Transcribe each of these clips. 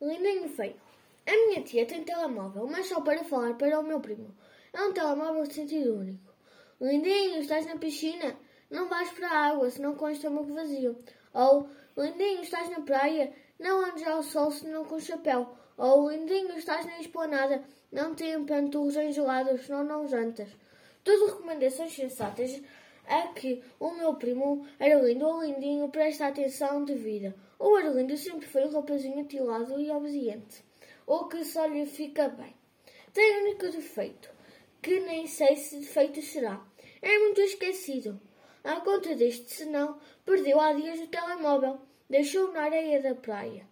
Lindinho feio. A minha tia tem telemóvel, mas só para falar para o meu primo. É um telemóvel de sentido único. Lindinho, estás na piscina? Não vais para a água, senão com o estômago vazio. Ou, Lindinho, estás na praia? Não andes ao sol, senão com chapéu. Ou, Lindinho, estás na esplanada? Não te panturros gelados, senão não jantas. Tudo recomendações sensatas a que o meu primo Arlindo, o Lindinho, presta atenção devida. O Arlindo sempre foi um rapazinho atilado e obediente, o que só lhe fica bem. Tem um único defeito, que nem sei se defeito será. É muito esquecido. À conta deste senão, perdeu há dias o telemóvel. Deixou na areia da praia.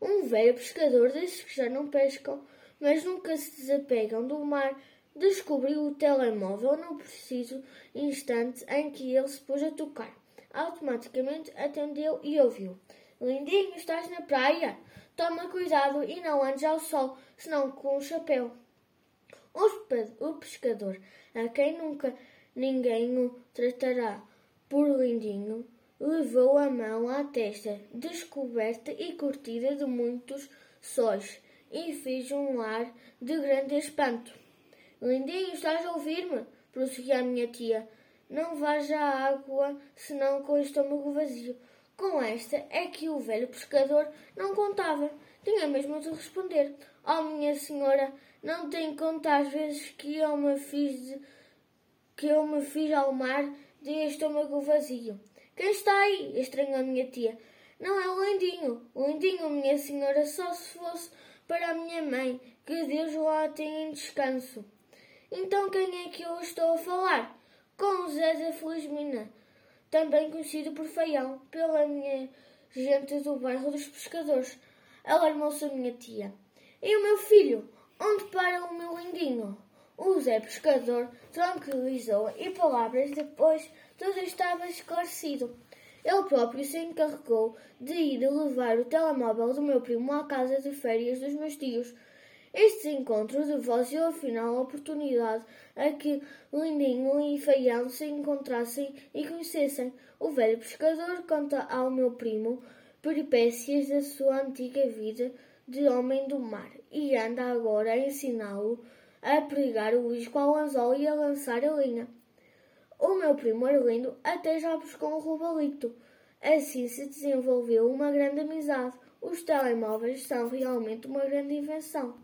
Um velho pescador desses que já não pescam, mas nunca se desapegam do mar, descobriu o telemóvel no preciso instante em que ele se pôs a tocar. Automaticamente atendeu e ouviu. Lindinho, estás na praia? Toma cuidado e não andes ao sol, senão com o chapéu. O pescador, a quem nunca ninguém o tratará por lindinho, levou a mão à testa, descoberta e curtida de muitos sóis, e fez um ar de grande espanto. Lindinho, estás a ouvir-me? prosseguiu a minha tia. Não vais à água, senão com o estômago vazio. Com esta é que o velho pescador não contava. Tinha mesmo de responder. Oh, minha senhora, não tem conta às vezes que eu me fiz de, que eu me fiz ao mar de estômago vazio. Quem está aí? estranhou a minha tia. Não é o Lindinho. O Lindinho, minha senhora, só se fosse para a minha mãe, que Deus lá tem em descanso. Então quem é que eu estou a falar? Com Zé da Felizmina, também conhecido por Feião, pela minha gente do bairro dos pescadores. Alarmou-se a minha tia. E o meu filho? Onde para o meu lindinho? O Zé Pescador tranquilizou e palavras depois tudo estava esclarecido. Ele próprio se encarregou de ir levar o telemóvel do meu primo à casa de férias dos meus tios. Este encontro de voz deu afinal a oportunidade a que Lindinho e Feião se encontrassem e conhecessem. O velho pescador conta ao meu primo peripécias da sua antiga vida de homem do mar e anda agora a ensiná-lo a pregar o isco ao anzol e a lançar a linha. O meu primo Arlindo até já buscou um robalito. Assim se desenvolveu uma grande amizade. Os telemóveis são realmente uma grande invenção.